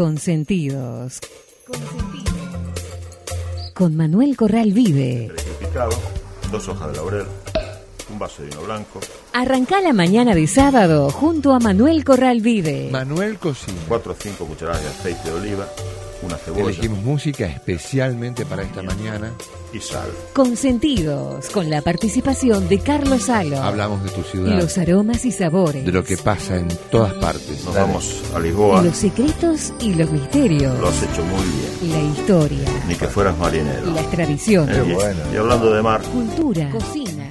Consentidos. Con Manuel Corral Vive. Picado, dos hojas de laurel, un vaso de vino blanco, Arrancá la mañana de sábado junto a Manuel Corral Vive. Manuel Cocina. cuatro o cinco cucharadas de aceite de oliva, una cebolla Elegimos música especialmente para esta mañana. y sal. Consentidos. Con la participación de Carlos Salo. Hablamos de tu ciudad, Los aromas y sabores. de lo que pasa en todas partes. Nos Dale. vamos a Lisboa, Los secretos y los misterios. lo has hecho muy bien, La historia. ni que fueras marinero. Las tradiciones. Eh, y, y hablando de mar, Cultura. Cocina.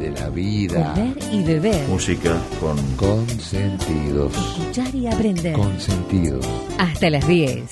de la vida. Comer y beber. música con Consentidos. Escuchar y aprender. Consentidos. Hasta las 10.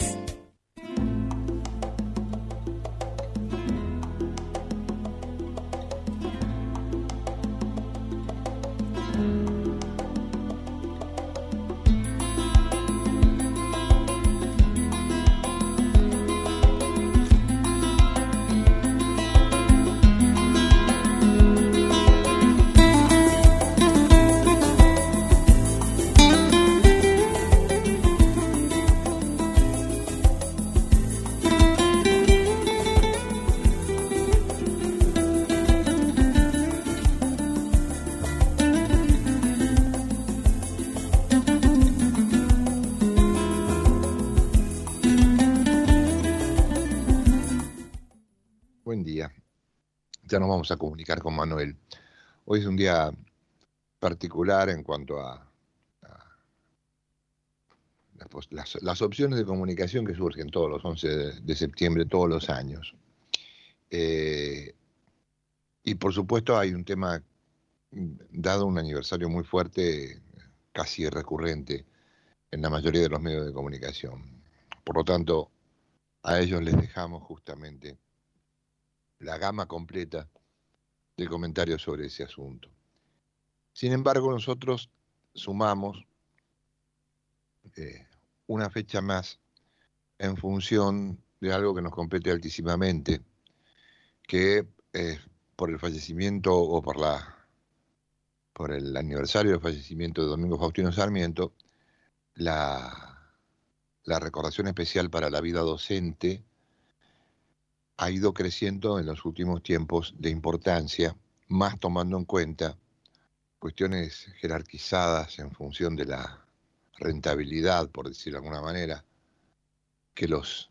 Con Manuel. Hoy es un día particular en cuanto a, las, opciones de comunicación que surgen todos los 11 de, septiembre, todos los años. Eh, y por supuesto hay un tema, dado un aniversario muy fuerte, casi recurrente en la mayoría de los medios de comunicación. Por lo tanto, a ellos les dejamos justamente la gama completa de comentarios sobre ese asunto. Sin embargo, nosotros sumamos eh, una fecha más en función de algo que nos compete altísimamente, que es por el fallecimiento o por la por el aniversario del fallecimiento de Domingo Faustino Sarmiento, la, la recordación especial para la vida docente ha ido creciendo en los últimos tiempos de importancia, más tomando en cuenta cuestiones jerarquizadas en función de la rentabilidad, por decirlo de alguna manera, que los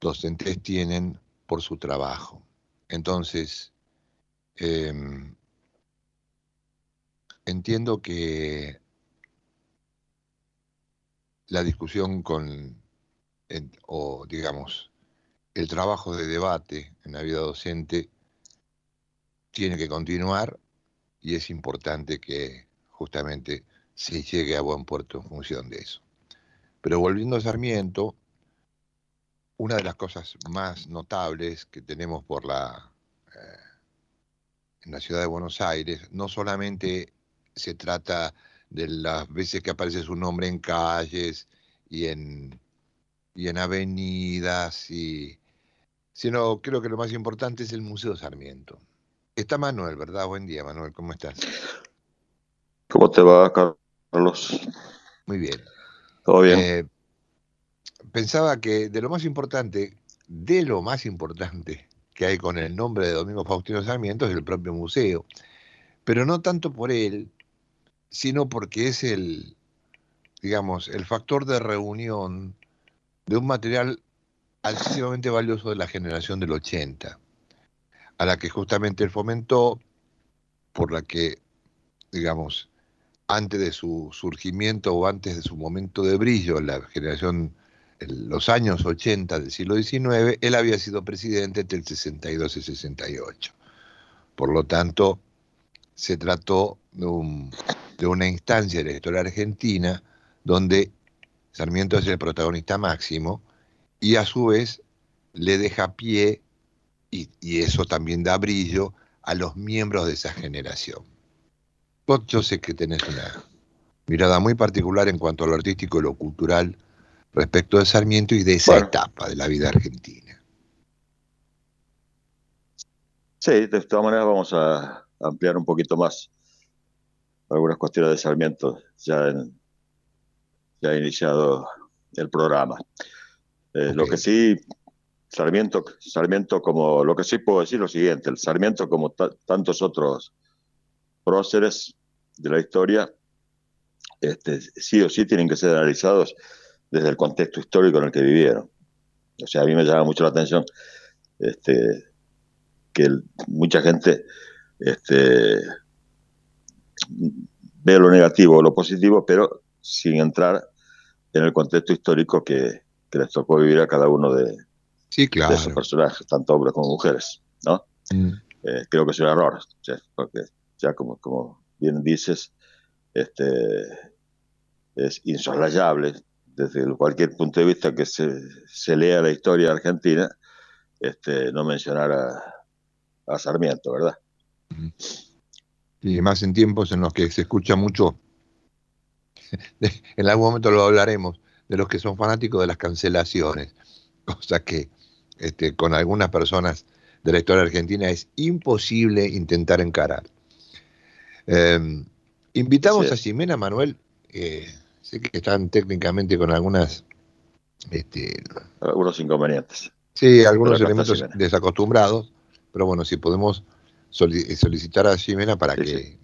docentes tienen por su trabajo. Entonces, em, entiendo que la discusión con, o digamos, el trabajo de debate en la vida docente tiene que continuar y es importante que justamente se llegue a buen puerto en función de eso. Pero volviendo a Sarmiento, una de las cosas más notables que tenemos por la eh, en la ciudad de Buenos Aires, no solamente se trata de las veces que aparece su nombre en calles y en, y en avenidas, y, sino creo que lo más importante es el Museo Sarmiento. Está Manuel, ¿verdad? Buen día, Manuel, ¿cómo estás? ¿Cómo te va, Carlos? Muy bien. ¿Todo bien? Eh, pensaba que de lo más importante, de lo más importante que hay con el nombre de Domingo Faustino Sarmiento es el propio museo, pero no tanto por él, sino porque es el, digamos, el factor de reunión de un material altísimamente valioso de la generación del 80, a la que justamente él fomentó, por la que, digamos, antes de su surgimiento o antes de su momento de brillo, la generación, en los años 80 del siglo XIX, él había sido presidente entre el 62 y el 68. Por lo tanto, se trató de, un- de una instancia de la historia argentina donde Sarmiento es el protagonista máximo y a su vez le deja pie, y, y eso también da brillo, a los miembros de esa generación. Vos yo sé que tenés una mirada muy particular en cuanto a lo artístico y lo cultural respecto de Sarmiento y de esa Bueno. etapa de la vida argentina. Sí, de todas maneras vamos a ampliar un poquito más algunas cuestiones de Sarmiento. Ya, en- ya ha iniciado el programa. Eh, lo que sí, Sarmiento, Sarmiento como, lo que sí puedo decir lo siguiente, el Sarmiento como tantos otros próceres de la historia, este, sí o sí tienen que ser analizados desde el contexto histórico en el que vivieron. O sea, a mí me llama mucho la atención este, que mucha gente este, ve lo negativo o lo positivo, pero sin entrar en el contexto histórico que, les tocó vivir a cada uno de, esos personajes, tanto hombres como mujeres. ¿no? Mm. Eh, creo que es un error, porque ya como, como bien dices, este, es insoslayable desde cualquier punto de vista que se, lea la historia argentina, este, no mencionar a, a Sarmiento, ¿verdad? Y más en tiempos en los que se escucha mucho, en algún momento lo hablaremos, de los que son fanáticos de las cancelaciones, cosa que este, con algunas personas de la historia argentina es imposible intentar encarar. Em, invitamos a Ximena Manuel, eh, sé que están técnicamente con algunas... Este, algunos inconvenientes. Sí, algunos elementos desacostumbrados, pero bueno, si podemos solicitar a Ximena para que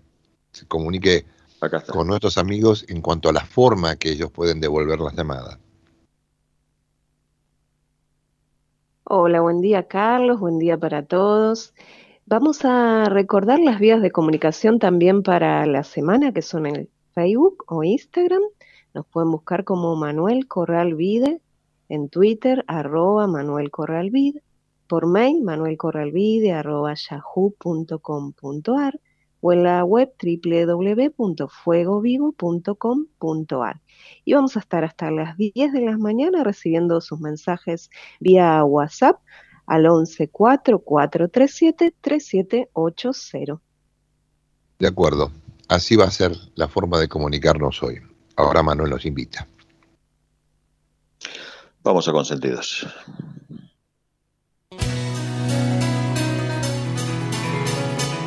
se comunique con nuestros amigos en cuanto a la forma que ellos pueden devolver las llamadas. Hola, buen día Carlos, buen día para todos. Vamos a recordar las vías de comunicación también para la semana, que son el Facebook o Instagram. Nos pueden buscar como Manuel Corral Vide, en Twitter, arroba Manuel Corral Vide, por mail, manuelcorralvide, arroba yahoo.com.ar o en la web www.fuegovivo.com.ar. Y vamos a estar hasta las 10 de la mañana recibiendo sus mensajes vía WhatsApp al 11 4437 3780. De acuerdo, así va a ser la forma de comunicarnos hoy. Ahora Manuel nos invita. Vamos a consentidos.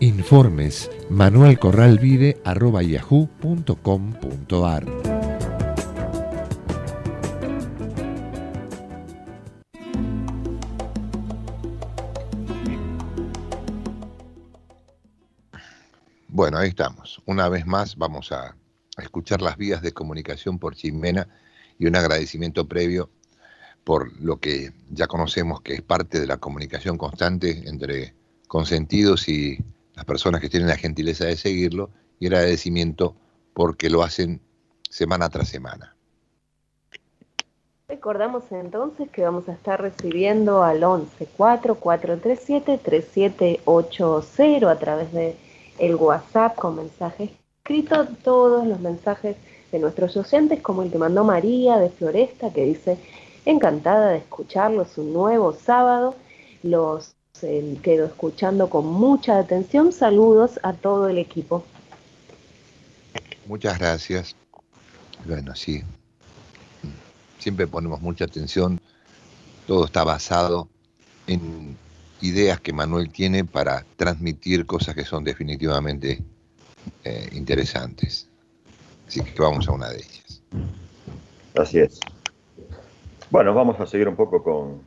Informes manuelcorralvide.yahoo.com.ar Bueno, ahí estamos. Una vez más vamos a, escuchar las vías de comunicación por Chimena y un agradecimiento previo por lo que ya conocemos que es parte de la comunicación constante entre consentidos y las personas que tienen la gentileza de seguirlo y agradecimiento porque lo hacen semana tras semana. Recordamos entonces que vamos a estar recibiendo al 11 4437 3780 a través de el WhatsApp con mensajes escritos, todos los mensajes de nuestros docentes, como el que mandó María de Floresta, que dice, encantada de escucharlos un nuevo sábado, los quedo escuchando con mucha atención. Saludos a todo el equipo. Muchas gracias. Bueno, sí. Siempre ponemos mucha atención. Todo está basado en ideas que Manuel tiene para transmitir cosas que son definitivamente eh, interesantes. Así que vamos a una de ellas. Así es. Bueno, vamos a seguir un poco con,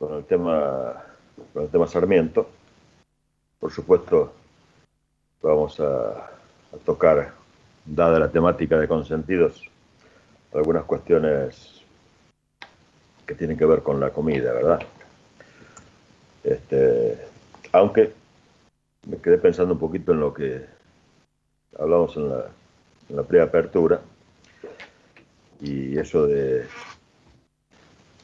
con el tema, con el Sarmiento. Por supuesto, vamos a, tocar, dada la temática de consentidos, algunas cuestiones que tienen que ver con la comida, ¿verdad? Este, aunque me quedé pensando un poquito en lo que hablamos en la, en la preapertura y eso de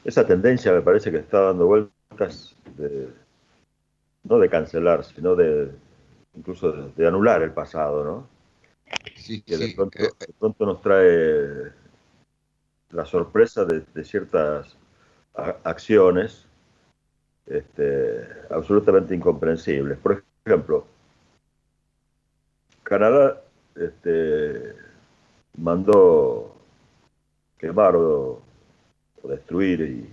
esa tendencia me parece que está dando vueltas de, no de cancelar, sino de incluso de, anular el pasado, ¿no? Sí, que de, pronto, eh, de, pronto, nos trae la sorpresa de, ciertas acciones este, absolutamente incomprensibles. Por ejemplo, Canadá este, mandó quemar o, destruir y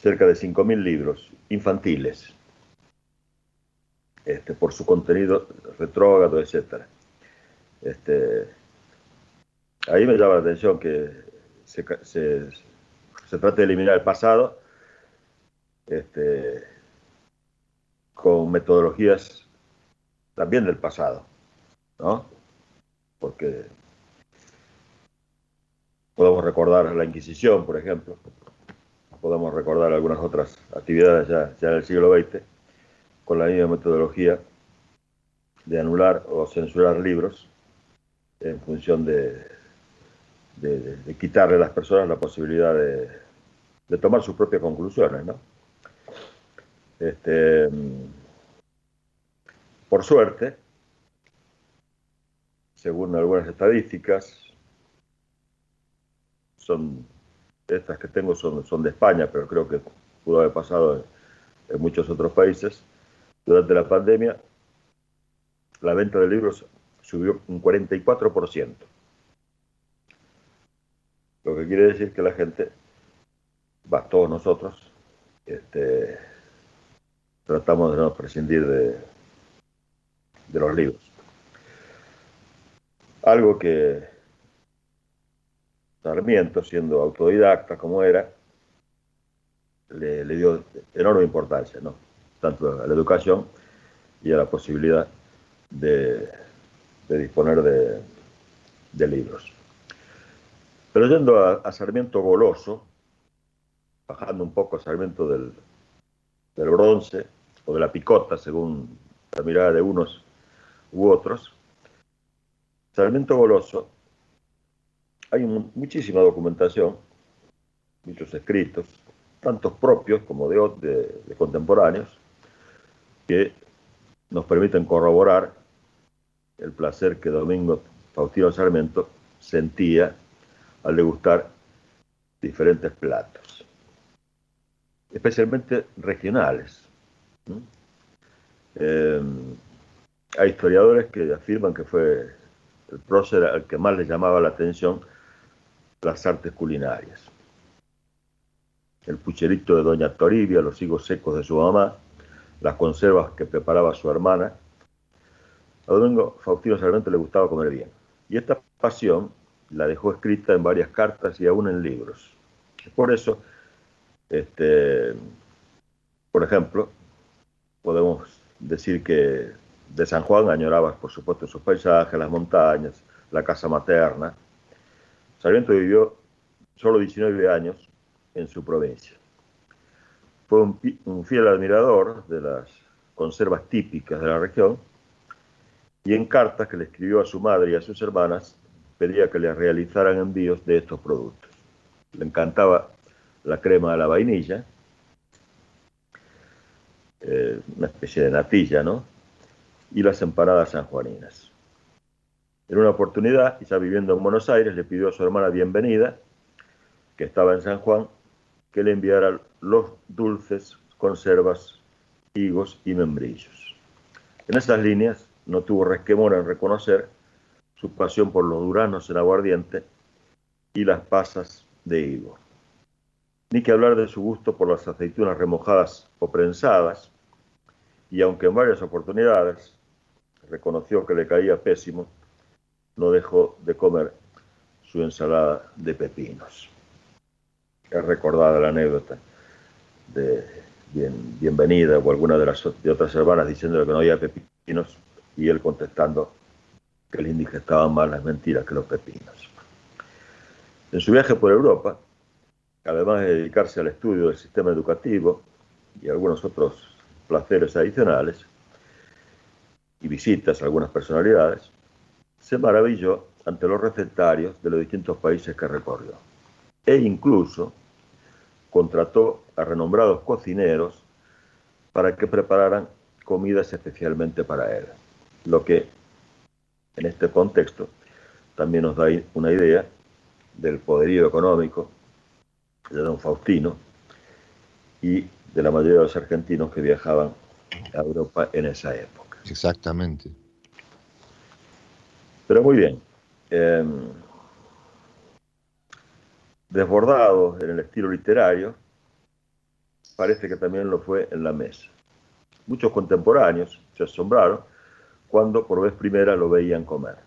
cerca de 5.000 libros infantiles este, por su contenido retrógrado, etc. Este, ahí me llama la atención que se, se, trate de eliminar el pasado este, con metodologías también del pasado, ¿no? Porque podemos recordar la Inquisición, por ejemplo, podemos recordar algunas otras actividades ya, del siglo XX, con la misma metodología de anular o censurar libros en función de, quitarle a las personas la posibilidad de, tomar sus propias conclusiones, ¿no? Este, por suerte, según algunas estadísticas, son estas que tengo son, son de España, pero creo que pudo haber pasado en, muchos otros países. Durante la pandemia, la venta de libros subió un 44%. Lo que quiere decir que la gente, va, todos nosotros, este, tratamos de no prescindir de, de los libros. Algo que Sarmiento, siendo autodidacta como era, le, dio enorme importancia, ¿no? tanto a la educación y a la posibilidad de, disponer de, libros. Pero yendo a, Sarmiento Goloso, bajando un poco a Sarmiento del, del bronce o de la picota, según la mirada de unos u otros, Sarmiento Goloso hay muchísima documentación, muchos escritos, tantos propios como de, de, contemporáneos, que nos permiten corroborar el placer que Domingo Faustino Sarmiento sentía al degustar diferentes platos, especialmente regionales. Eh, hay historiadores que afirman que fue el prócer al que más le llamaba la atención las artes culinarias. El pucherito de doña Toribia, los higos secos de su mamá, las conservas que preparaba su hermana. A Domingo Faustino Sarmiento le gustaba comer bien. Y esta pasión la dejó escrita en varias cartas y aún en libros. Por eso, este, por ejemplo, podemos decir que de San Juan añoraba, por supuesto, sus paisajes, las montañas, la casa materna, Sarmiento vivió solo 19 años en su provincia. Fue un, fiel admirador de las conservas típicas de la región y en cartas que le escribió a su madre y a sus hermanas pedía que le realizaran envíos de estos productos. Le encantaba la crema de la vainilla, eh, una especie de natilla, ¿no? Y las empanadas sanjuaninas. En una oportunidad, ya viviendo en Buenos Aires, le pidió a su hermana bienvenida, que estaba en San Juan, que le enviara los dulces, conservas, higos y membrillos. En esas líneas no tuvo resquemor en reconocer su pasión por los duranos en aguardiente y las pasas de higo. Ni que hablar de su gusto por las aceitunas remojadas o prensadas, y aunque en varias oportunidades reconoció que le caía pésimo, no dejó de comer su ensalada de pepinos. Es recordada la anécdota de Bienvenida o alguna de las de otras hermanas diciéndole que no había pepinos y él contestando que el indigestaban más las mentiras que los pepinos. En su viaje por Europa, además de dedicarse al estudio del sistema educativo y algunos otros placeres adicionales y visitas a algunas personalidades, se maravilló ante los recetarios de los distintos países que recorrió e incluso contrató a renombrados cocineros para que prepararan comidas especialmente para él, lo que en este contexto también nos da una idea del poderío económico de don Faustino y de la mayoría de los argentinos que viajaban a Europa en esa época. Exactamente. Pero muy bien. Em, desbordado en el estilo literario, parece que también lo fue en la mesa. Muchos contemporáneos se asombraron cuando por vez primera lo veían comer,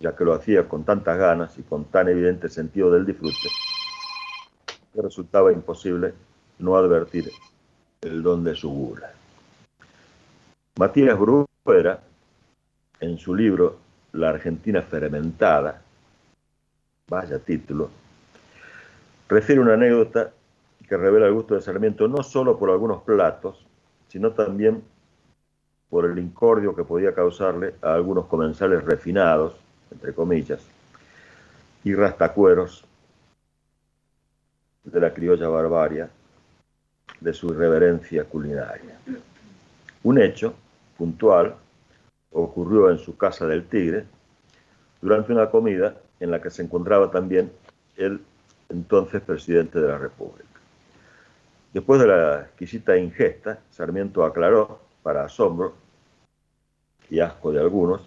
ya que lo hacía con tantas ganas y con tan evidente sentido del disfrute, que resultaba imposible no advertir el don de su gula. Matías Bruera, en su libro La Argentina Fermentada, vaya título, refiere una anécdota que revela el gusto de Sarmiento no solo por algunos platos, sino también por el incordio que podía causarle a algunos comensales refinados, entre comillas, y rastacueros de la criolla barbaria de su irreverencia culinaria. Un hecho puntual ocurrió en su casa del Tigre durante una comida en la que se encontraba también el entonces presidente de la República. Después de la exquisita ingesta, Sarmiento aclaró, para asombro y asco de algunos,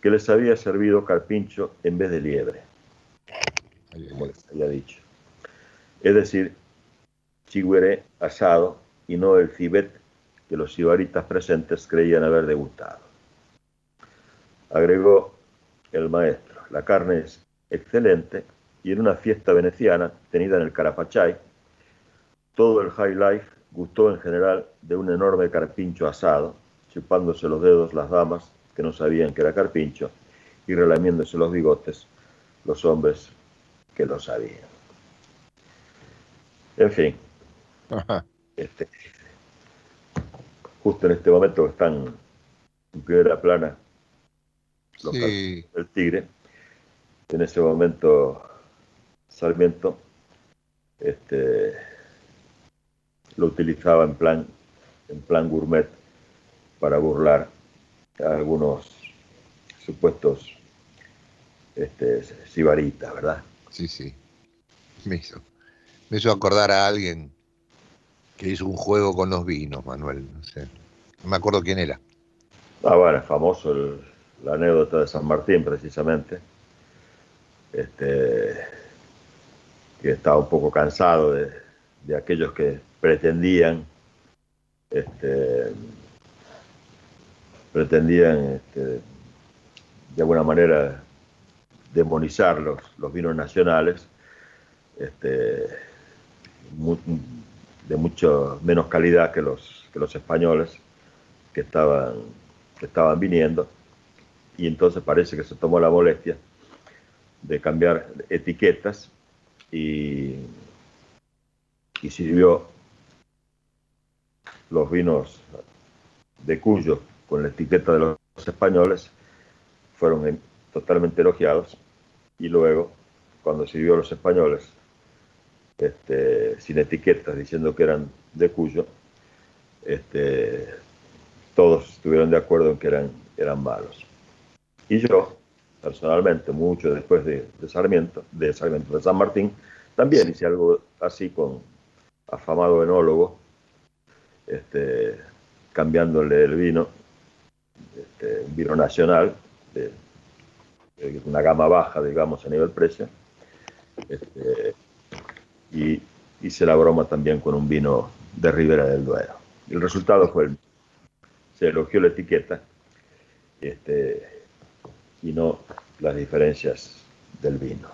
que les había servido carpincho en vez de liebre, como les había dicho. Es decir, chigüere asado y no el cibet que los sibaritas presentes creían haber degustado. Agregó el maestro, la carne es excelente y en una fiesta veneciana tenida en el Carapachay, todo el high life gustó en general de un enorme carpincho asado, chupándose los dedos las damas que no sabían que era carpincho y relamiéndose los bigotes los hombres que lo sabían. En fin, este, justo en este momento están en primera plana los del Tigre, en ese momento Sarmiento este, lo utilizaba en plan, en plan gourmet para burlar a algunos supuestos este, sibaritas, ¿verdad? Sí, sí. Me hizo, me hizo acordar a alguien que hizo un juego con los vinos, Manuel. No sé. No me acuerdo quién era. Ah, bueno, famoso la anécdota de San Martín, precisamente. Este, que estaba un poco cansado de, de aquellos que pretendían este, pretendían este, de alguna manera demonizar los, los vinos nacionales este, de mucho menos calidad que los, que los españoles que estaban, que estaban viniendo y entonces parece que se tomó la molestia de cambiar etiquetas y, y sirvió los vinos de Cuyo con la etiqueta de los españoles fueron totalmente elogiados y luego cuando sirvió los españoles este, sin etiquetas diciendo que eran de Cuyo este, todos estuvieron de acuerdo en que eran, eran malos y yo personalmente mucho después de, de Sarmiento de Sarmiento de San Martín también hice algo así con afamado enólogo este, cambiándole el vino, este, vino nacional, de, una gama baja, digamos, a nivel precio, este, y hice la broma también con un vino de Ribera del Duero. El resultado fue el se elogió la etiqueta este, y no las diferencias del vino.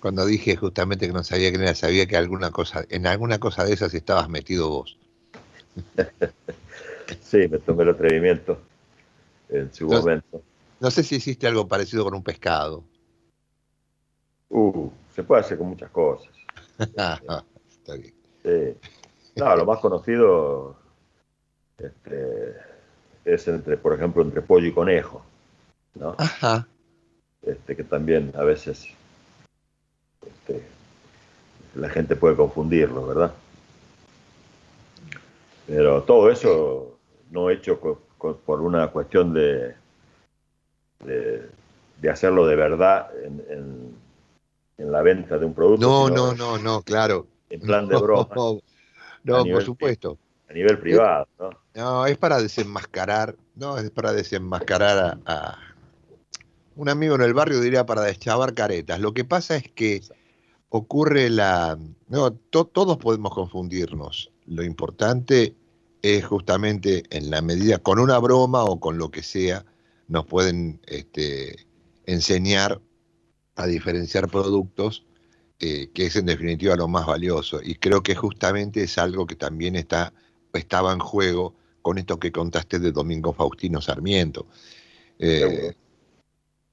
cuando dije justamente que no sabía quién era, sabía que alguna cosa, en alguna cosa de esas estabas metido vos. sí, me tomé el atrevimiento en su momento. No sé si existe algo parecido con un pescado. Uh, se puede hacer con muchas cosas. Está bien. No, lo más conocido este, es entre, por ejemplo, entre pollo y conejo. ¿no? Ajá. Este, que también a veces este, la gente puede confundirlo, ¿verdad? Pero todo eso no hecho por una cuestión de, de, hacerlo de verdad en, la venta de un producto. No, no, no, no, claro. En plan de broma. No, por supuesto. A nivel privado, ¿no? Es para desenmascarar, no, es para desenmascarar a, un amigo en el barrio diría para deschavar caretas. Lo que pasa es que ocurre la... No, todos podemos confundirnos. Lo importante es justamente en la medida, con una broma o con lo que sea, nos pueden este, enseñar a diferenciar productos, eh, que es en definitiva lo más valioso. Y creo que justamente es algo que también está, estaba en juego con esto que contaste de Domingo Faustino Sarmiento. Eh,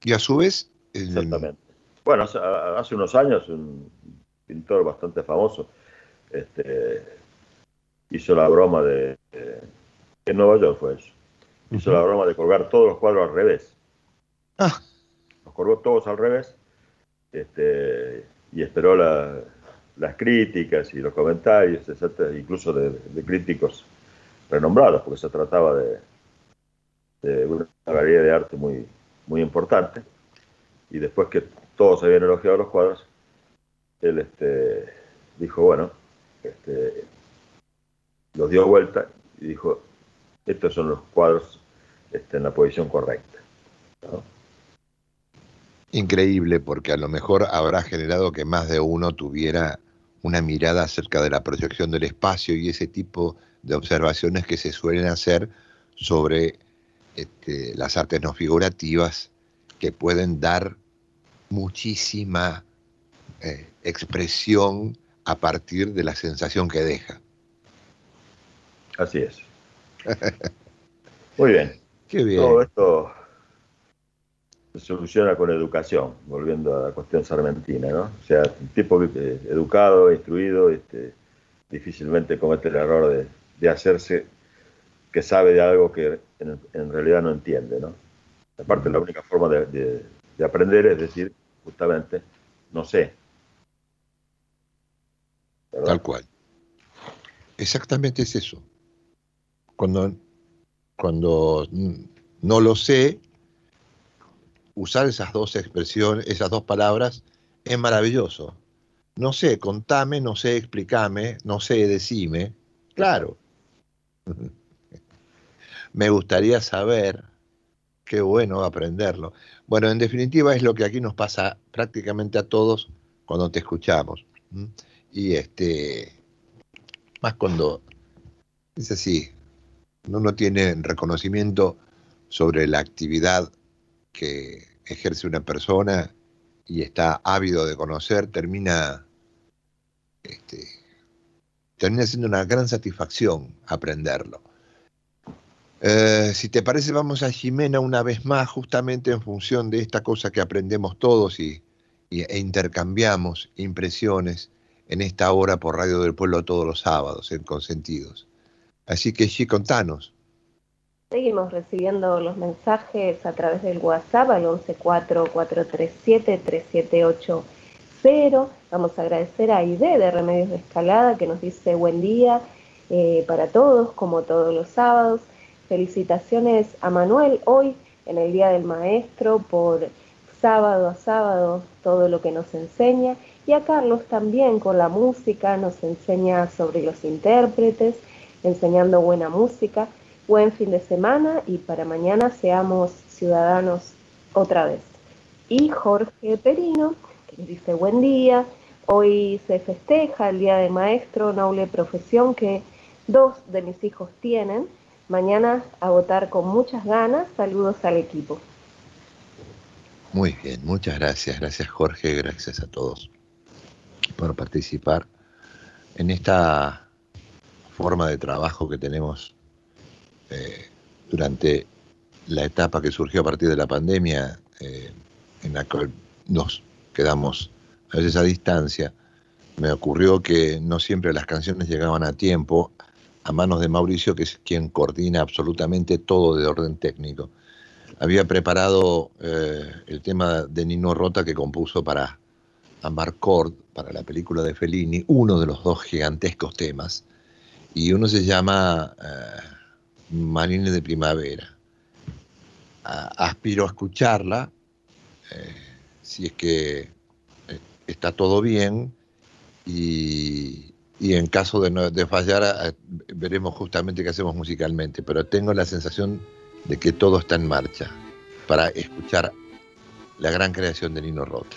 y a su vez... Exactamente. Bueno, hace, unos años un pintor bastante famoso este, hizo la broma de... en Nueva York fue eso. Hizo la broma de colgar todos los cuadros al revés. Ah. Los colgó todos al revés este, y esperó las críticas y los comentarios, incluso de, críticos renombrados, porque se trataba de, de una galería de arte muy, muy importante. Y después que todos habían elogiado los cuadros, él este, dijo, bueno, este, los dio vuelta y dijo, estos son los cuadros este, en la posición correcta. Increíble, porque a lo mejor habrá generado que más de uno tuviera una mirada acerca de la proyección del espacio y ese tipo de observaciones que se suelen hacer sobre este, las artes no figurativas que pueden dar muchísima eh, expresión a partir de la sensación que deja. Así es. Muy bien. Qué bien. Todo esto se soluciona con educación, volviendo a la cuestión sarmentina, ¿no? O sea, un tipo eh, educado, instruido, este, difícilmente comete el error de hacerse que sabe de algo que en, realidad no entiende, ¿no? Aparte, la única forma de, aprender es decir, justamente, no sé. Tal cual. Exactamente es eso. Cuando, cuando no lo sé, usar esas dos expresiones, esas dos palabras, es maravilloso. No sé, contame, no sé, explícame, no sé, decime. Claro. me gustaría saber, qué bueno aprenderlo. Bueno, en definitiva es lo que aquí nos pasa prácticamente a todos cuando te escuchamos. Y este, más cuando es así, uno tiene reconocimiento sobre la actividad que ejerce una persona y está ávido de conocer, termina, este, termina siendo una gran satisfacción aprenderlo. Eh, si te parece, vamos a Jimena una vez más, justamente en función de esta cosa que aprendemos todos y, e intercambiamos impresiones en esta hora por Radio del Pueblo todos los sábados, en Consentidos. Así que, sí, contanos. Seguimos recibiendo los mensajes a través del WhatsApp al 1144373780. Vamos a agradecer a Ide de Remedios de Escalada que nos dice buen día eh, para todos, como todos los sábados. Felicitaciones a Manuel hoy en el Día del Maestro por sábado a sábado todo lo que nos enseña y a Carlos también con la música, nos enseña sobre los intérpretes, enseñando buena música. Buen fin de semana y para mañana seamos ciudadanos otra vez. Y Jorge Perino, que dice buen día, hoy se festeja el Día del Maestro, noble profesión que dos de mis hijos tienen mañana a votar con muchas ganas. Saludos al equipo. Muy bien, muchas gracias. Gracias Jorge, gracias a todos por participar en esta forma de trabajo que tenemos eh, durante la etapa que surgió a partir de la pandemia, eh, en la cual nos quedamos a veces a distancia, me ocurrió que no siempre las canciones llegaban a tiempo a manos de Mauricio, que es quien coordina absolutamente todo de orden técnico. Había preparado eh, el tema de Nino Rota que compuso para Amarcord, para la película de Fellini, uno de los dos gigantescos temas, y uno se llama Marines de Primavera. aspiro a escucharla, eh, si es que eh, está todo bien, y, en caso de, de fallar, veremos justamente qué hacemos musicalmente, pero tengo la sensación de que todo está en marcha para escuchar la gran creación de Nino Rota.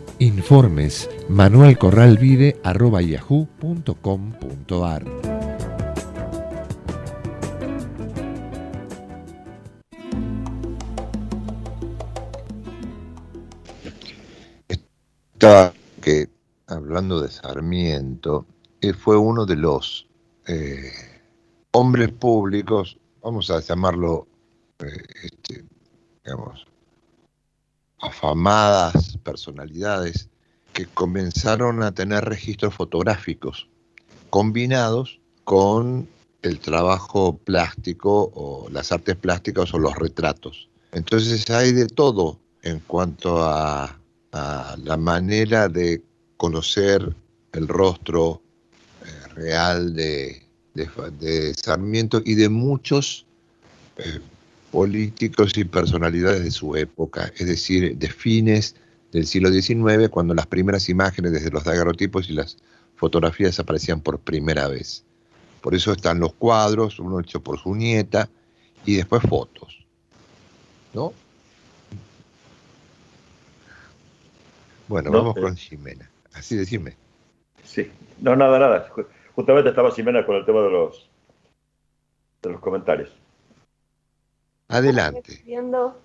Informes manuelcorralvide.yahoo.com.ar Está que, hablando de Sarmiento, eh, fue uno de los eh, hombres públicos, vamos a llamarlo, eh, este, digamos, afamadas personalidades que comenzaron a tener registros fotográficos combinados con el trabajo plástico o las artes plásticas o los retratos. Entonces hay de todo en cuanto a, la manera de conocer el rostro eh, real de, Sarmiento y de muchos eh, políticos y personalidades de su época, es decir, de fines del siglo XIX, cuando las primeras imágenes desde los daguerrotipos y las fotografías aparecían por primera vez. Por eso están los cuadros, uno hecho por su nieta, y después fotos. ¿No? Bueno, vamos con Ximena. Así decime. Sí, no, nada, nada. Justamente estaba Ximena con el tema de los, de los comentarios. Adelante. Viendo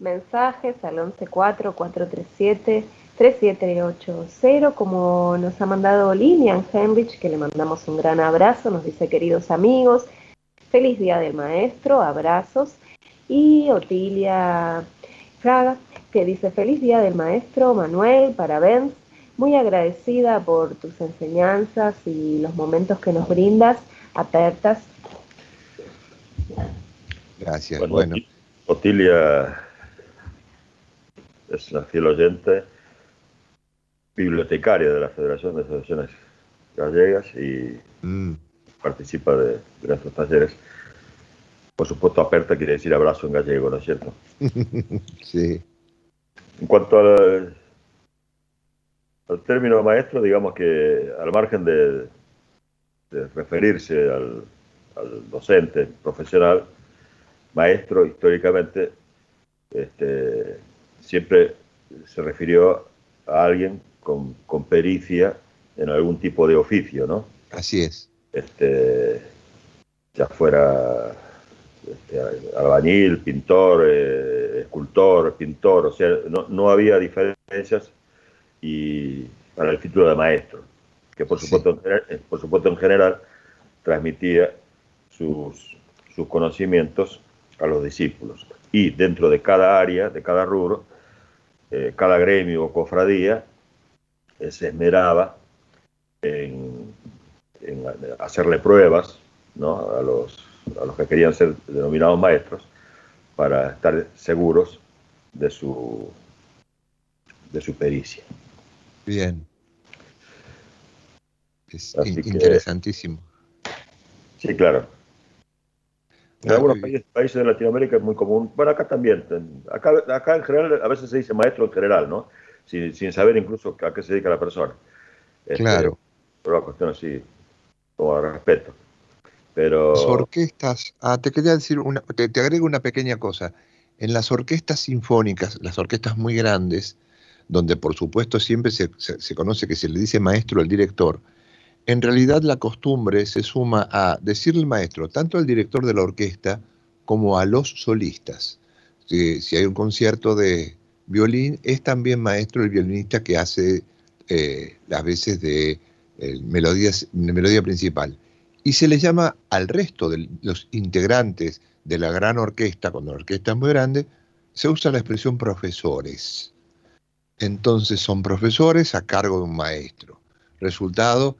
mensajes al 114-437-3780, como nos ha mandado Lilian Henrich, que le mandamos un gran abrazo, nos dice queridos amigos, feliz día del maestro, abrazos, y Otilia Fraga, que dice feliz día del maestro, Manuel, parabéns, muy agradecida por tus enseñanzas y los momentos que nos brindas, apertas Gracias. Bueno, Otilia es la fiel oyente, bibliotecaria de la Federación de Asociaciones Gallegas y mm. participa de, de nuestros talleres. Por supuesto, aperta quiere decir abrazo en gallego, ¿no es cierto? sí. En cuanto al, al término maestro, digamos que al margen de, referirse al, docente profesional, maestro históricamente este, siempre se refirió a alguien con, pericia en algún tipo de oficio, ¿no? Así es. Este, ya fuera este, albañil, pintor, eh, escultor, pintor, o sea, no, había diferencias y para el título de maestro, que por supuesto, por supuesto en general transmitía sus, sus conocimientos a los discípulos. Y dentro de cada área, de cada rubro, eh, cada gremio o cofradía eh, se esmeraba en, hacerle pruebas a, los, a los que querían ser denominados maestros para estar seguros de su, de su pericia. Bien. Es interesantísimo. sí, claro. En algunos países, de Latinoamérica es muy común. Bueno, acá también. Acá, acá en general, a veces se dice maestro en general, ¿no? Sin, saber incluso a qué se dedica la persona. Este, claro. Pero la cuestión así, como respeto. Pero... Las orquestas, ah, te quería decir, una, te, agrego una pequeña cosa. En las orquestas sinfónicas, las orquestas muy grandes, donde por supuesto siempre se, se conoce que se le dice maestro al director, en realidad la costumbre se suma a decirle al maestro tanto al director de la orquesta como a los solistas. Si, hay un concierto de violín, es también maestro el violinista que hace eh, las veces de melodía principal. Y se le llama al resto de los integrantes de la gran orquesta, cuando la orquesta es muy grande, se usa la expresión profesores. Entonces son profesores a cargo de un maestro. Resultado,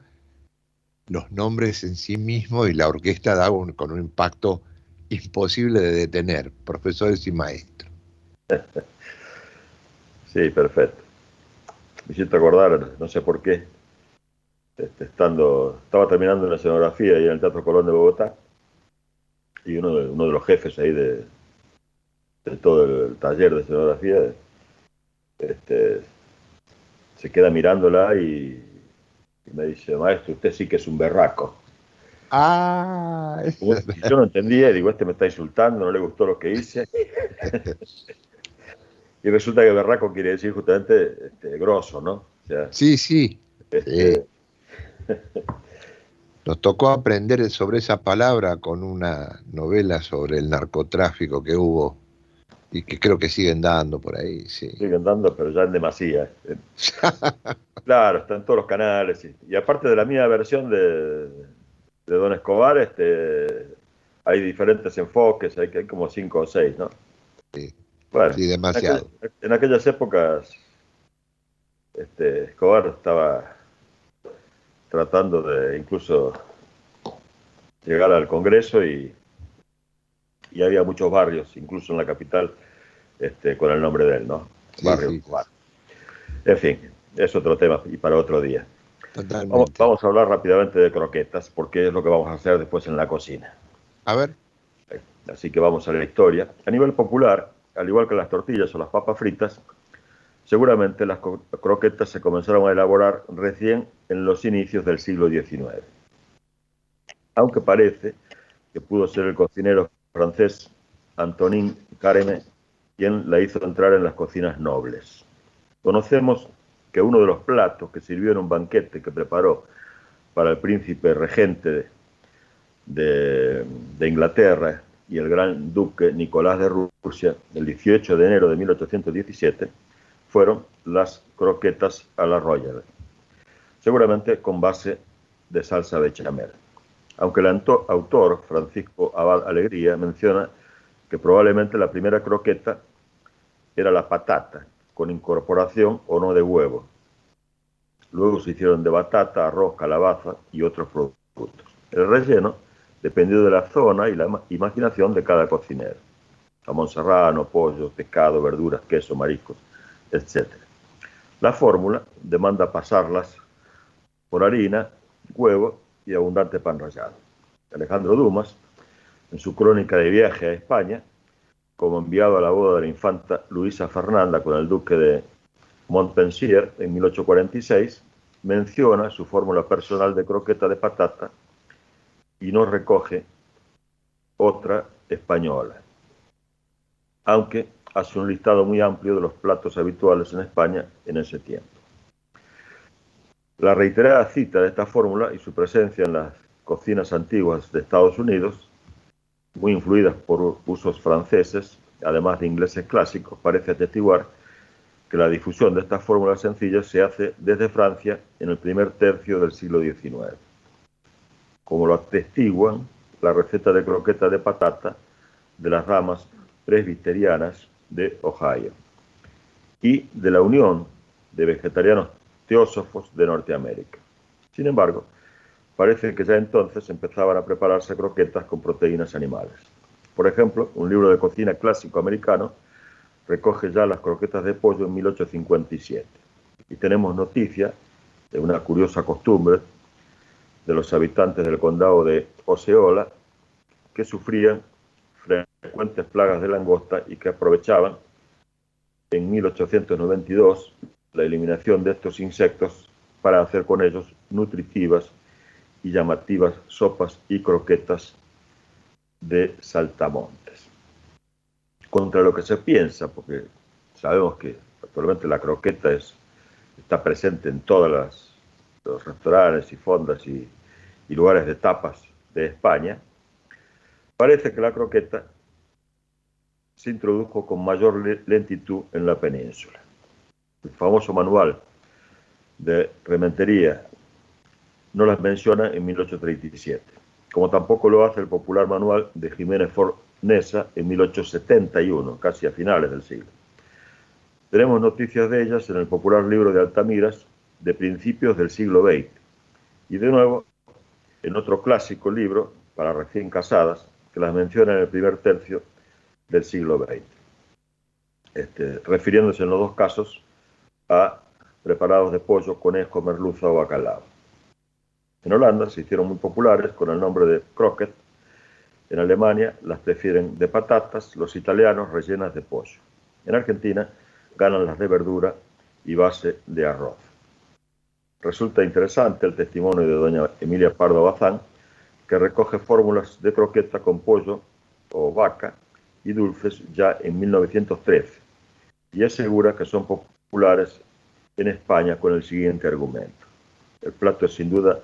los nombres en sí mismos y la orquesta da con un impacto imposible de detener, profesores y maestros. Sí, perfecto. Me hiciste acordar, no sé por qué, este, estando, estaba terminando una escenografía ahí en el Teatro Colón de Bogotá y uno de, uno de los jefes ahí de, de todo el taller de escenografía este, se queda mirándola y y me dice, maestro, usted sí que es un berraco. Ah, yo no entendía, digo, este me está insultando, no le gustó lo que hice. y resulta que berraco quiere decir justamente este, grosso, ¿no? sí, sí. Este, Nos tocó aprender sobre esa palabra con una novela sobre el narcotráfico que hubo Y que creo que siguen dando por ahí, sí. Siguen dando, pero ya en demasía. claro, están todos los canales. Y, aparte de la mía versión de, de Don Escobar, este, hay diferentes enfoques, hay, hay como cinco o seis, ¿no? Sí, bueno, sí demasiado. En, aquellas épocas, este, Escobar estaba tratando de incluso llegar al Congreso y, y había muchos barrios, incluso en la capital, este, con el nombre de él, ¿no? Barrio En fin, es otro tema y para otro día. Vamos, vamos, a hablar rápidamente de croquetas, porque es lo que vamos a hacer después en la cocina. A ver. Así que vamos a la historia. A nivel popular, al igual que las tortillas o las papas fritas, seguramente las croquetas se comenzaron a elaborar recién en los inicios del siglo XIX. Aunque parece que pudo ser el cocinero francés Antonin Carême quien la hizo entrar en las cocinas nobles. Conocemos que uno de los platos que sirvió en un banquete que preparó para el príncipe regente de, Inglaterra y el gran duque Nicolás de Rusia, el 18 de enero de 1817, fueron las croquetas a la Royal, seguramente con base de salsa bechamel. Aunque el autor, Francisco Abad Alegría, menciona que probablemente la primera croqueta era la patata, con incorporación o no de huevo. Luego se hicieron de batata, arroz, calabaza y otros productos. El relleno dependió de la zona y la imaginación de cada cocinero. Jamón serrano, pollo, pescado, verduras, queso, mariscos, etc. La fórmula demanda pasarlas por harina, huevo y abundante pan rallado. Alejandro Dumas, en su crónica de viaje a España, como enviado a la boda de la infanta Luisa Fernanda con el duque de Montpensier en 1846, menciona su fórmula personal de croqueta de patata y no recoge otra española, aunque hace un listado muy amplio de los platos habituales en España en ese tiempo. La reiterada cita de esta fórmula y su presencia en las cocinas antiguas de Estados Unidos muy influidas por usos franceses, además de ingleses clásicos, parece atestiguar que la difusión de estas fórmulas sencillas se hace desde Francia en el primer tercio del siglo XIX. Como lo atestiguan la receta de croqueta de patata de las ramas presbiterianas de Ohio y de la Unión de Vegetarianos Teósofos de Norteamérica. Sin embargo, parece que ya entonces empezaban a prepararse croquetas con proteínas animales. Por ejemplo, un libro de cocina clásico americano recoge ya las croquetas de pollo en 1857. Y tenemos noticia de una curiosa costumbre de los habitantes del condado de Osceola que sufrían frecuentes plagas de langosta y que aprovechaban en 1892 la eliminación de estos insectos para hacer con ellos nutritivas y llamativas sopas y croquetas de saltamontes. Contra lo que se piensa, porque sabemos que actualmente la croqueta es, está presente en todos los restaurantes y fondas y, y lugares de tapas de España, parece que la croqueta se introdujo con mayor lentitud en la península. El famoso manual de rementería no las menciona en 1837, como tampoco lo hace el popular manual de Jiménez Fornesa en 1871, casi a finales del siglo. Tenemos noticias de ellas en el popular libro de Altamiras de principios del siglo XX y de nuevo en otro clásico libro para recién casadas que las menciona en el primer tercio del siglo XX, este, refiriéndose en los dos casos a preparados de pollo, conejo, merluza o bacalao. En Holanda se hicieron muy populares con el nombre de croquet. En Alemania las prefieren de patatas, los italianos rellenas de pollo. En Argentina ganan las de verdura y base de arroz. Resulta interesante el testimonio de doña Emilia Pardo Bazán, que recoge fórmulas de croqueta con pollo o vaca y dulces ya en 1913 y asegura que son en España con el siguiente argumento. El plato es sin duda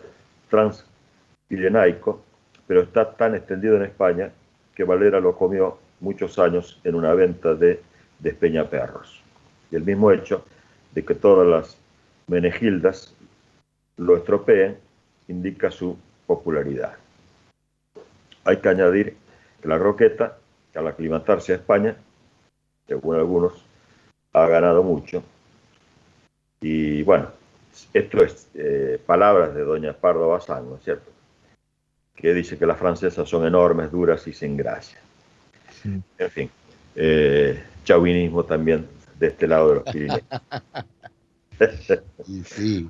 transpirenaico, pero está tan extendido en España que Valera lo comió muchos años en una venta de despeñaperros. Y el mismo hecho de que todas las menegildas lo estropeen indica su popularidad. Hay que añadir que la roqueta, que al aclimatarse a España, según algunos, ha ganado mucho. Y bueno, esto es eh, palabras de doña Pardo Bazán, ¿no es cierto? Que dice que las francesas son enormes, duras y sin gracia. En fin, eh, chauvinismo también de este lado de los Pirineos. y sí,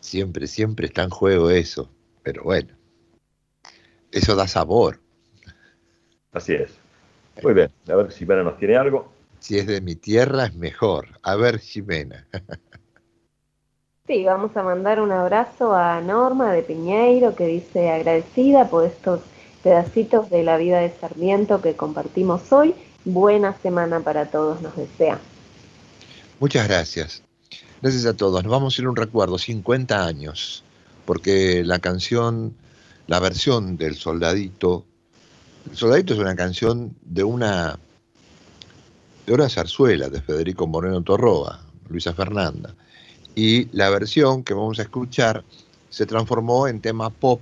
siempre, siempre está en juego eso, pero bueno, eso da sabor. Así es. Muy bien, a ver si Jimena nos tiene algo. Si es de mi tierra es mejor. A ver, Jimena. Sí, vamos a mandar un abrazo a Norma de Piñeiro que dice agradecida por estos pedacitos de la vida de Sarmiento que compartimos hoy. Buena semana para todos, nos desea. Muchas gracias. Gracias a todos. Nos vamos a ir un recuerdo, 50 años, porque la canción, la versión del Soldadito, el Soldadito es una canción de una, de una zarzuela de Federico Moreno Torroa, Luisa Fernanda, y la versión que vamos a escuchar se transformó en tema pop,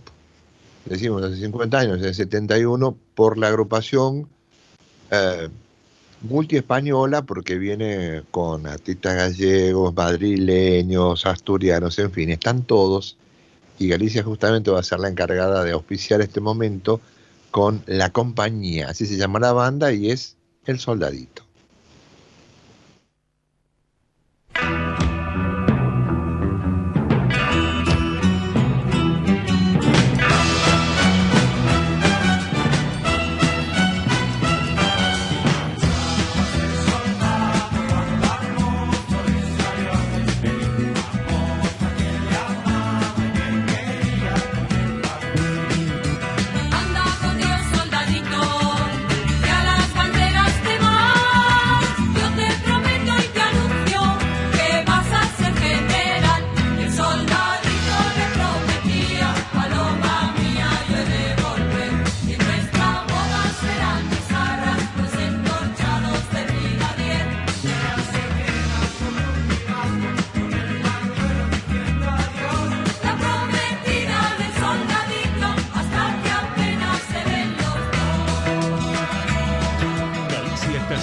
decimos hace 50 años, en el 71, por la agrupación eh, multiespañola, porque viene con artistas gallegos, madrileños, asturianos, en fin, están todos, y Galicia justamente va a ser la encargada de auspiciar este momento con la compañía, así se llama la banda, y es El Soldadito.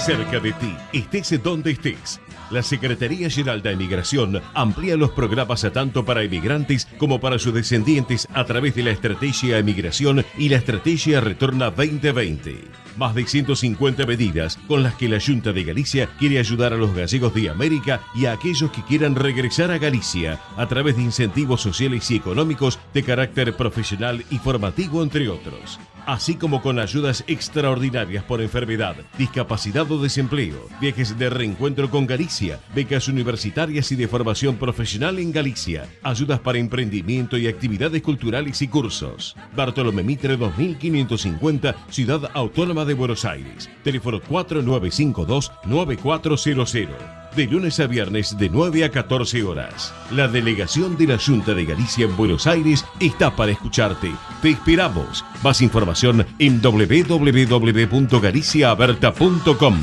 Cerca de ti, estés donde estés. La Secretaría General de Emigración amplía los programas a tanto para emigrantes como para sus descendientes a través de la Estrategia Emigración y la Estrategia Retorna 2020. Más de 150 medidas con las que la Junta de Galicia quiere ayudar a los gallegos de América y a aquellos que quieran regresar a Galicia a través de incentivos sociales y económicos de carácter profesional y formativo, entre otros así como con ayudas extraordinarias por enfermedad, discapacidad o desempleo, viajes de reencuentro con Galicia, becas universitarias y de formación profesional en Galicia, ayudas para emprendimiento y actividades culturales y cursos. Bartolomé Mitre 2550, Ciudad Autónoma de Buenos Aires. Teléfono 4952 9400 de lunes a viernes de 9 a 14 horas. La delegación de la Junta de Galicia en Buenos Aires está para escucharte. Te esperamos. Más información en www.galiciaaberta.com.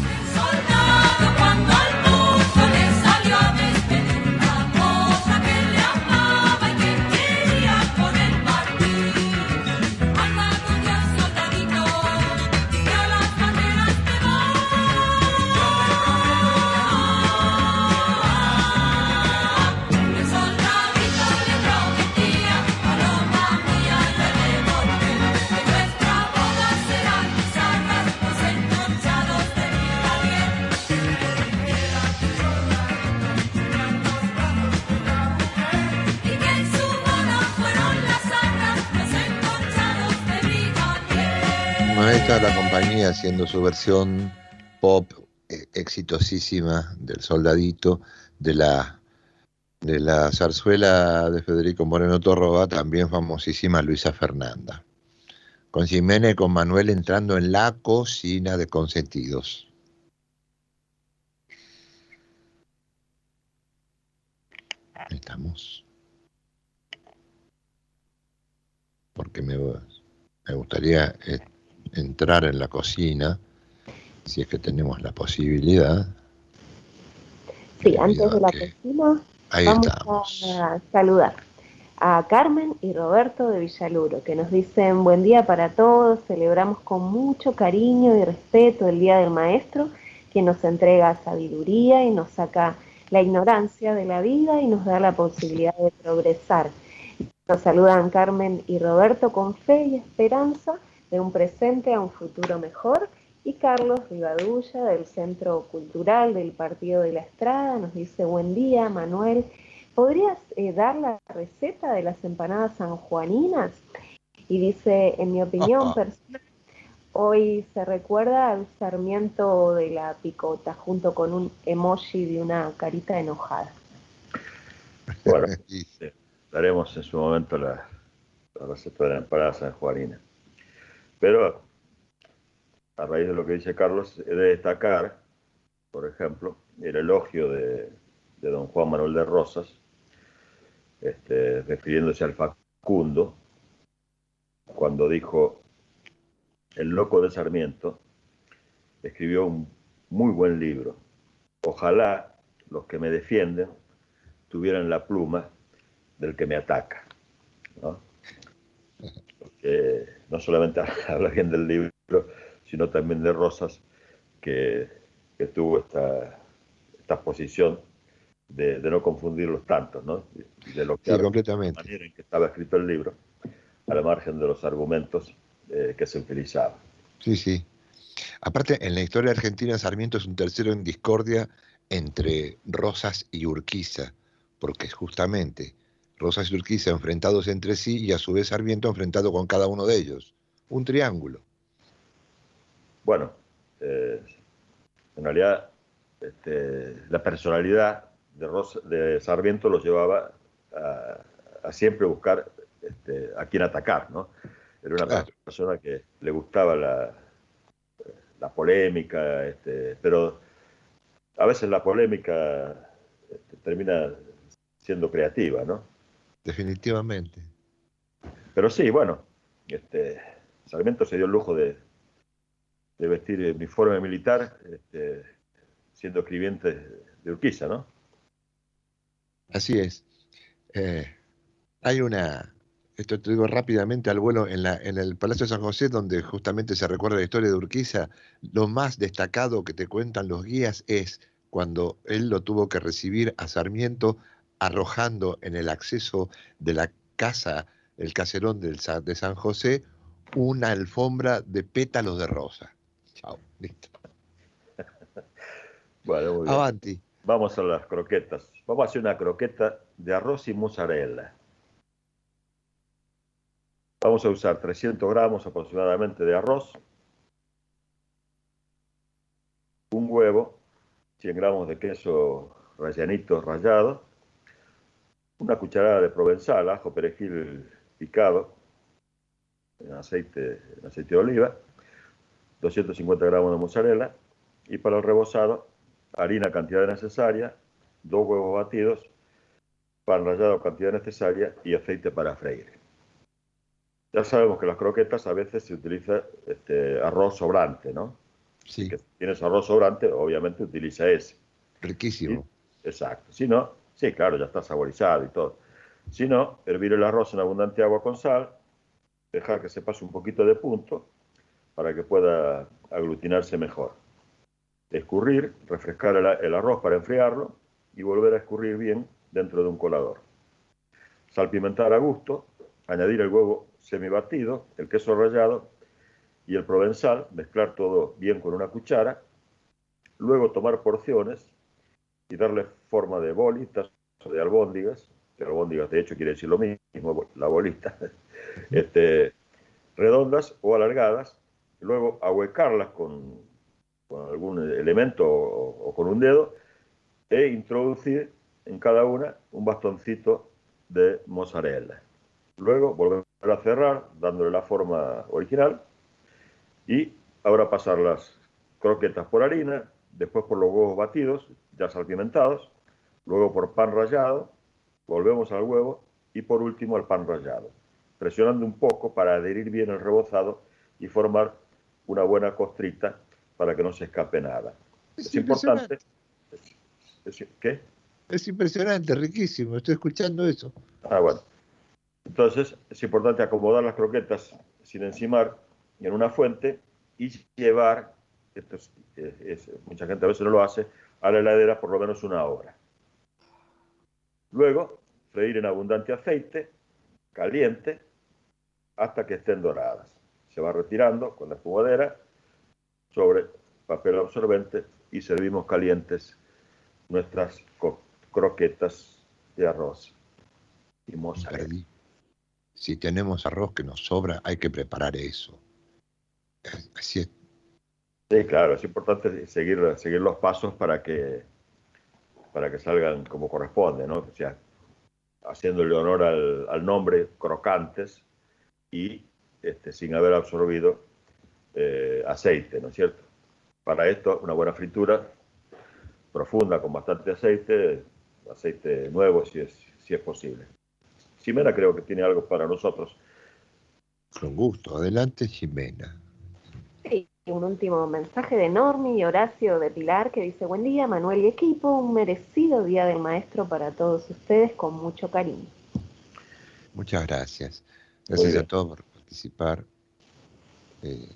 la compañía haciendo su versión pop eh, exitosísima del Soldadito, de la, de la zarzuela de Federico Moreno Torroba, también famosísima Luisa Fernanda. Con Jiménez y con Manuel entrando en la cocina de consentidos. Estamos. Porque me, me gustaría... Eh, entrar en la cocina si es que tenemos la posibilidad. Sí, antes de la cocina, vamos a saludar a Carmen y Roberto de Villaluro, que nos dicen buen día para todos, celebramos con mucho cariño y respeto el Día del Maestro, que nos entrega sabiduría y nos saca la ignorancia de la vida y nos da la posibilidad de progresar. Nos saludan Carmen y Roberto con fe y esperanza de un presente a un futuro mejor. Y Carlos Rivadulla del Centro Cultural del Partido de la Estrada nos dice buen día, Manuel ¿podrías eh, dar la receta de las empanadas sanjuaninas? Y dice, en mi opinión personal, hoy se recuerda al Sarmiento de la Picota, junto con un emoji de una carita enojada. Bueno, daremos en su momento la, receta de la empanada sanjuanina. Pero, a raíz de lo que dice Carlos, he de destacar, por ejemplo, el elogio de, don Juan Manuel de Rosas, este, refiriéndose al Facundo, cuando dijo, el loco de Sarmiento escribió un muy buen libro. Ojalá los que me defienden tuvieran la pluma del que me ataca. ¿no? No solamente habla bien del libro, sino también de Rosas, que, tuvo esta, esta posición de, no confundirlos tanto, ¿no? De lo que sí, completamente. La manera en que estaba escrito el libro, a la margen de los argumentos eh, que se utilizaban. Sí, sí. Aparte, en la historia argentina, Sarmiento es un tercero en discordia entre Rosas y Urquiza, porque justamente Rosas y Urquiza enfrentados entre sí y a su vez Sarmiento enfrentado con cada uno de ellos. Un triángulo. Bueno, eh, en realidad este, la personalidad de, Sarmiento los llevaba a, siempre buscar este, a quién atacar, ¿no? Era una persona que le gustaba la, la polémica, este, pero a veces la polémica termina siendo creativa, ¿no? Definitivamente. Pero sí, bueno, este, Sarmiento se dio el lujo de, de vestir uniforme militar, este, siendo escribiente de Urquiza, ¿no? Así es. Eh, hay una, esto te digo rápidamente al vuelo, en, la, en el Palacio de San José, donde justamente se recuerda la historia de Urquiza, lo más destacado que te cuentan los guías es cuando él lo tuvo que recibir a Sarmiento arrojando en el acceso de la casa, el caserón del, de San José, una alfombra de pétalos de rosa. Chao, listo. Bueno, Avanti. Vamos a las croquetas. Vamos a hacer una croqueta de arroz y mozzarella. Vamos a usar 300 gramos aproximadamente de arroz, un huevo, 100 gramos de queso rellenito rallado, una cucharada de provenzal, ajo, perejil picado en aceite, en aceite de oliva, 250 gramos de mozzarella y para el rebozado harina cantidad necesaria, dos huevos batidos, pan rallado cantidad necesaria y aceite para freír. Ya sabemos que las croquetas a veces se utiliza este, arroz sobrante, ¿no? Sí. Que si tienes arroz sobrante, obviamente utiliza ese. Riquísimo. Exacto. Si no, sí, claro, ya está saborizado y todo. Si no, hervir el arroz en abundante agua con sal, dejar que se pase un poquito de punto para que pueda aglutinarse mejor escurrir, refrescar el, arroz para enfriarlo y volver a escurrir bien dentro de un colador. Salpimentar a gusto, añadir el huevo semibatido, el queso rallado y el provenzal, mezclar todo bien con una cuchara, luego tomar porciones y darle forma de bolitas o de albóndigas, que albóndigas de hecho quiere decir lo mismo, la bolita, este, redondas o alargadas, luego ahuecarlas con con algún elemento o, con un dedo e introducir en cada una un bastoncito de mozzarella. Luego volver a cerrar dándole la forma original y ahora pasar las croquetas por harina, después por los huevos batidos, ya salpimentados, luego por pan rallado, volvemos al huevo y por último al pan rallado, presionando un poco para adherir bien el rebozado y formar una buena costrita para que no se escape nada. Es, importante. ¿Qué? Es impresionante, riquísimo. Estoy escuchando eso. Ah, bueno. Entonces, es importante acomodar las croquetas sin encimar en una fuente y llevar, esto es, mucha gente a veces no lo hace, a la heladera por lo menos una hora. Luego, freír en abundante aceite, caliente, hasta que estén doradas. Se va retirando con la espumadera sobre papel absorbente y servimos calientes nuestras croquetas de arroz y mozzarella. Si tenemos arroz que nos sobra, hay que preparar eso. Así es. Sí, claro, es importante seguir, seguir los pasos para que, para que salgan como corresponde, ¿no? O sea, haciéndole honor al, nombre, crocantes, y este, sin haber absorbido eh, aceite, ¿no es cierto? Para esto, una buena fritura profunda con bastante aceite, aceite nuevo si es, si es posible. Ximena creo que tiene algo para nosotros. Con gusto. Adelante, Ximena. Un último mensaje de Normi y Horacio de Pilar que dice, buen día Manuel y equipo, un merecido Día del Maestro para todos ustedes con mucho cariño. Muchas gracias. Gracias a todos por participar. Eh,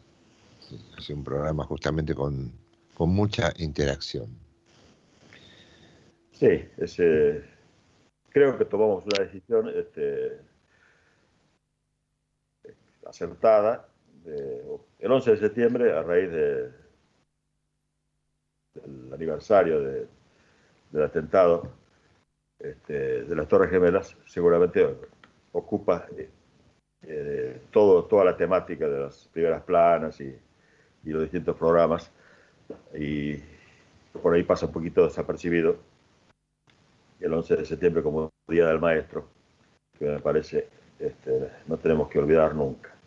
hace un programa justamente con, con mucha interacción. Sí, ese creo que tomamos una decisión este, acertada. El 11 de septiembre, a raíz de, del aniversario del atentado este, de las Torres Gemelas, seguramente ocupa eh, eh, todo, toda la temática de las primeras planas y, y los distintos programas. Y por ahí pasa un poquito desapercibido el 11 de septiembre como Día del Maestro, que me parece este, no tenemos que olvidar nunca.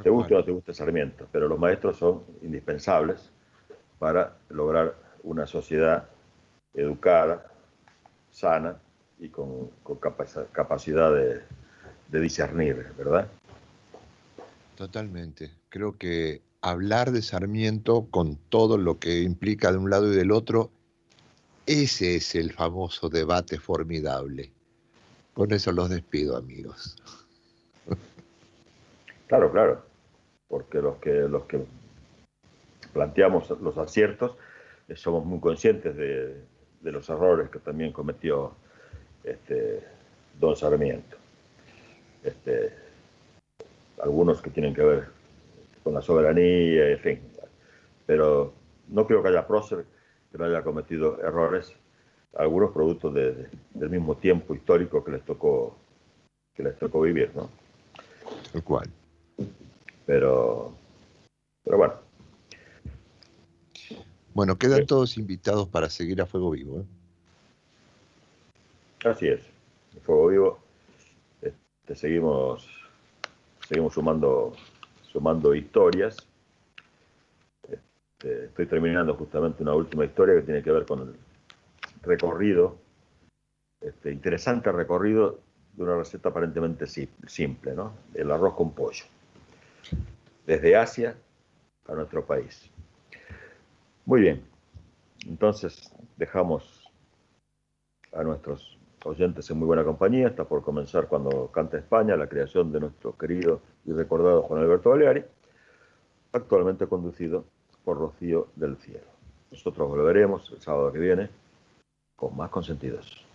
Te guste o no te guste Sarmiento, pero los maestros son indispensables para lograr una sociedad educada, sana y con, capacidad de, de discernir, ¿verdad? Totalmente. Creo que hablar de Sarmiento con todo lo que implica de un lado y del otro ese es el famoso debate formidable. Con eso los despido, amigos. Claro, claro, porque los que, los que planteamos los aciertos eh, somos muy conscientes de, los errores que también cometió este, don Sarmiento. Este, algunos que tienen que ver con la soberanía, en fin. Pero no creo que haya prócer que no haya cometido errores, algunos productos del mismo tiempo histórico que les tocó que les tocó vivir, ¿no? El cual. Pero, pero bueno. Bueno, quedan todos invitados para seguir a Fuego Vivo. ¿eh? Así es. Fuego Vivo. Este, seguimos, seguimos sumando, sumando historias este, estoy terminando justamente una última historia que tiene que ver con el recorrido, este, interesante recorrido de una receta aparentemente simple, ¿no? El arroz con pollo. Desde Asia a nuestro país. Muy bien. Entonces dejamos a nuestros oyentes en muy buena compañía. Está por comenzar cuando canta España la creación de nuestro querido y recordado Juan Alberto Baleari, actualmente conducido por Rocío del Cielo. Nosotros volveremos el sábado que viene con más consentidos.